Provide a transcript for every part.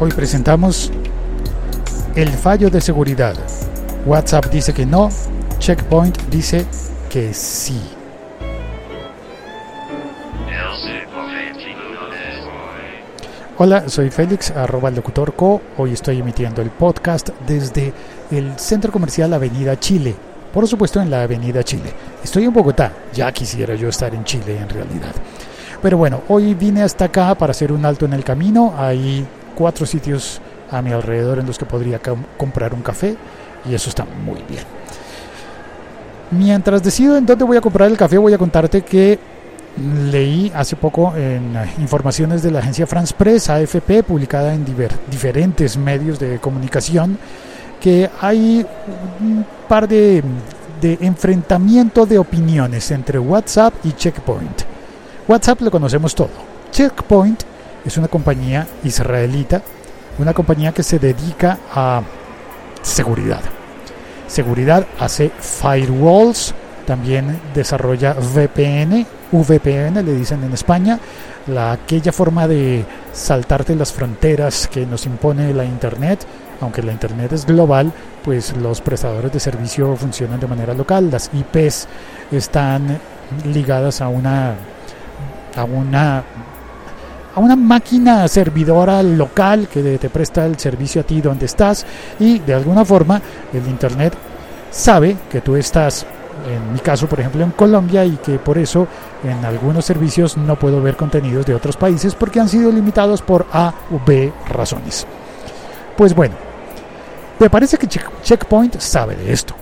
Hoy presentamos el fallo de seguridad. WhatsApp dice que no, Checkpoint dice que sí. Hola, soy Félix, arroba locutor co. Hoy estoy emitiendo el podcast desde el Centro Comercial Avenida Chile. Por supuesto en la Avenida Chile. Estoy en Bogotá, ya quisiera yo estar en Chile en realidad. Pero bueno, hoy vine hasta acá para hacer un alto en el camino. Hay cuatro sitios a mi alrededor en los que podría comprar un café y eso está muy bien. Mientras decido en dónde voy a comprar el café, voy a contarte que leí hace poco en informaciones de la agencia France Press, AFP, publicada en diferentes medios de comunicación, que hay un par de, de enfrentamiento de opiniones entre WhatsApp y Checkpoint. WhatsApp lo conocemos todo. Checkpoint es una compañía israelita, una compañía que se dedica a seguridad. Seguridad hace firewalls, también desarrolla VPN, VPN le dicen en España, la, aquella forma de saltarte las fronteras que nos impone la Internet, aunque la Internet es global, pues los prestadores de servicio funcionan de manera local, las IPs están ligadas a una a una a una máquina servidora local que te presta el servicio a ti donde estás y de alguna forma el internet sabe que tú estás en mi caso por ejemplo en Colombia y que por eso en algunos servicios no puedo ver contenidos de otros países porque han sido limitados por A o B razones. Pues bueno, me parece que Checkpoint sabe de esto.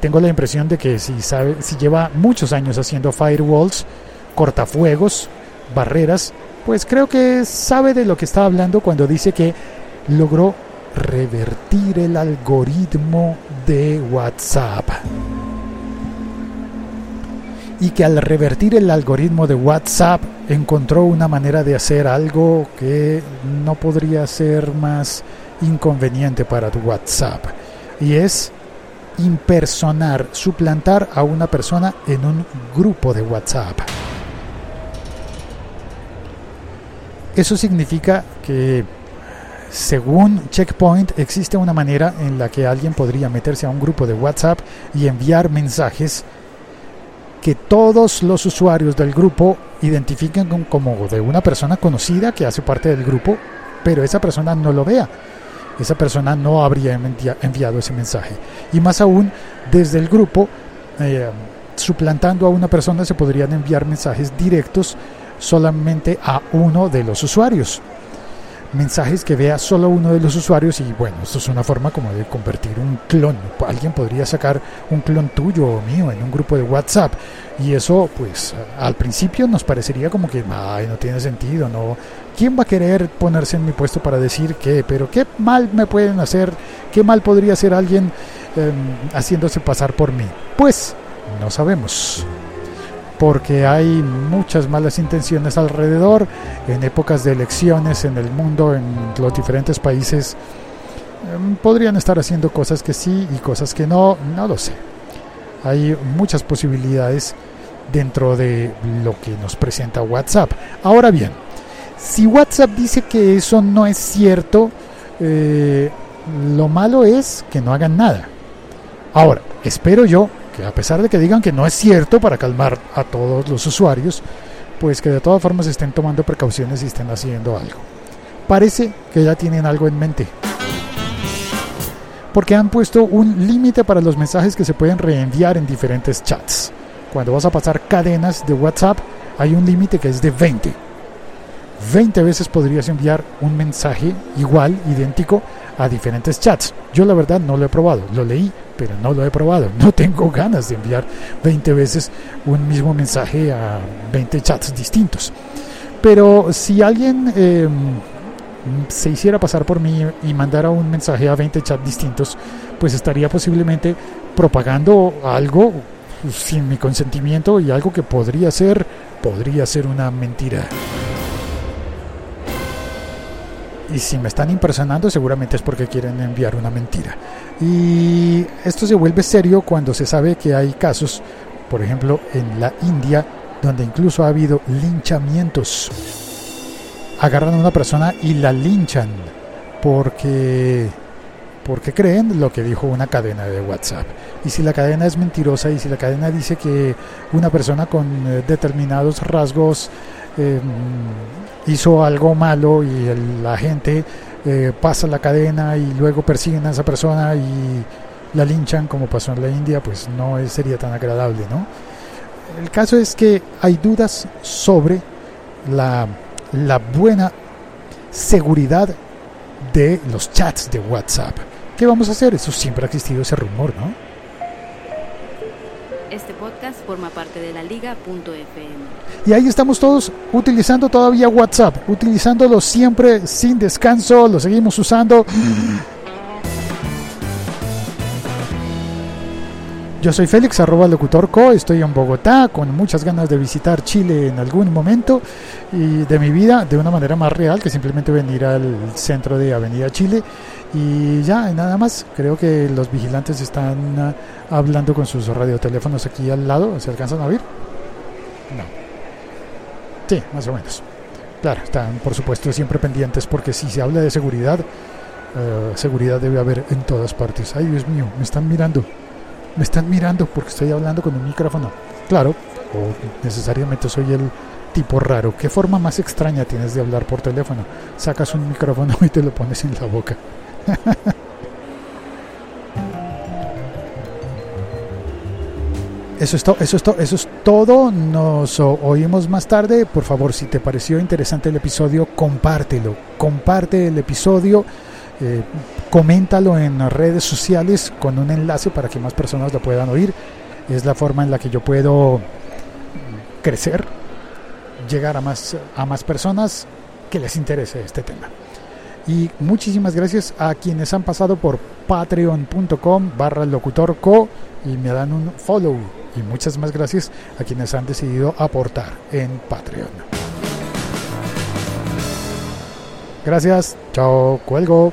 Tengo la impresión de que si sabe, si lleva muchos años haciendo firewalls, cortafuegos, barreras, pues creo que sabe de lo que está hablando cuando dice que logró revertir el algoritmo de WhatsApp. Y que al revertir el algoritmo de WhatsApp encontró una manera de hacer algo que no podría ser más inconveniente para tu WhatsApp. Y es impersonar, suplantar a una persona en un grupo de WhatsApp. Eso significa que según Checkpoint existe una manera en la que alguien podría meterse a un grupo de WhatsApp y enviar mensajes que todos los usuarios del grupo identifiquen como de una persona conocida que hace parte del grupo, pero esa persona no lo vea. Esa persona no habría enviado ese mensaje. Y más aún, desde el grupo, eh, suplantando a una persona, se podrían enviar mensajes directos solamente a uno de los usuarios. Mensajes que vea solo uno de los usuarios y bueno, esto es una forma como de convertir un clon. Alguien podría sacar un clon tuyo o mío en un grupo de WhatsApp y eso pues al principio nos parecería como que Ay, no tiene sentido, no. ¿Quién va a querer ponerse en mi puesto para decir qué? Pero qué mal me pueden hacer, qué mal podría hacer alguien em, haciéndose pasar por mí. Pues no sabemos porque hay muchas malas intenciones alrededor. En épocas de elecciones en el mundo, en los diferentes países, em, podrían estar haciendo cosas que sí y cosas que no, no lo sé. Hay muchas posibilidades dentro de lo que nos presenta WhatsApp. Ahora bien, si WhatsApp dice que eso no es cierto, eh, lo malo es que no hagan nada. Ahora, espero yo a pesar de que digan que no es cierto para calmar a todos los usuarios, pues que de todas formas estén tomando precauciones y estén haciendo algo. Parece que ya tienen algo en mente. Porque han puesto un límite para los mensajes que se pueden reenviar en diferentes chats. Cuando vas a pasar cadenas de WhatsApp, hay un límite que es de 20. 20 veces podrías enviar un mensaje igual, idéntico, a diferentes chats. Yo la verdad no lo he probado, lo leí, pero no lo he probado. No tengo ganas de enviar 20 veces un mismo mensaje a 20 chats distintos. Pero si alguien em, se hiciera pasar por mí y mandara un mensaje a 20 chats distintos, pues estaría posiblemente propagando algo sin mi consentimiento y algo que podría ser podría ser una mentira. Y si me están impersonando, seguramente es porque quieren enviar una mentira. Y esto se vuelve serio cuando se sabe que hay casos, por ejemplo, en la India, donde incluso ha habido linchamientos. Agarran a una persona y la linchan porque porque creen lo que dijo una cadena de WhatsApp. Y si la cadena es mentirosa y si la cadena dice que una persona con eh, determinados rasgos em, hizo algo malo y la gente eh, pasa la cadena y luego persiguen a esa persona y la linchan como pasó en la India, pues no sería tan agradable, ¿no? El caso es que hay dudas sobre la, la buena seguridad de los chats de WhatsApp. ¿Qué vamos a hacer? Eso siempre ha existido ese rumor, ¿no? Este podcast forma parte de la liga.fm. Y ahí estamos todos utilizando todavía WhatsApp, utilizándolo siempre sin descanso, lo seguimos usando. Yo soy Félix, arroba locutorco, estoy en Bogotá con muchas ganas de visitar Chile en algún momento y de mi vida de una manera más real que simplemente venir al centro de Avenida Chile y ya, nada más, creo que los vigilantes están ah, hablando con sus radioteléfonos aquí al lado, ¿se alcanzan a oír? No. Sí, más o menos. Claro, están por supuesto siempre pendientes porque si se habla de seguridad, eh, seguridad debe haber en todas partes. Ay, Dios mío, me están mirando me están mirando porque estoy hablando con un micrófono. Claro, o necesariamente soy el tipo raro. ¿Qué forma más extraña tienes de hablar por teléfono? Sacas un micrófono y te lo pones en la boca. Eso es, eso, es eso es todo. Nos oímos más tarde. Por favor, si te pareció interesante el episodio, compártelo. Comparte el episodio. Eh, coméntalo en redes sociales con un enlace para que más personas lo puedan oír. Es la forma en la que yo puedo crecer, llegar a más, a más personas que les interese este tema. Y muchísimas gracias a quienes han pasado por patreon.com barra locutorco y me dan un follow. Y muchas más gracias a quienes han decidido aportar en Patreon. Gracias, chao, cuelgo.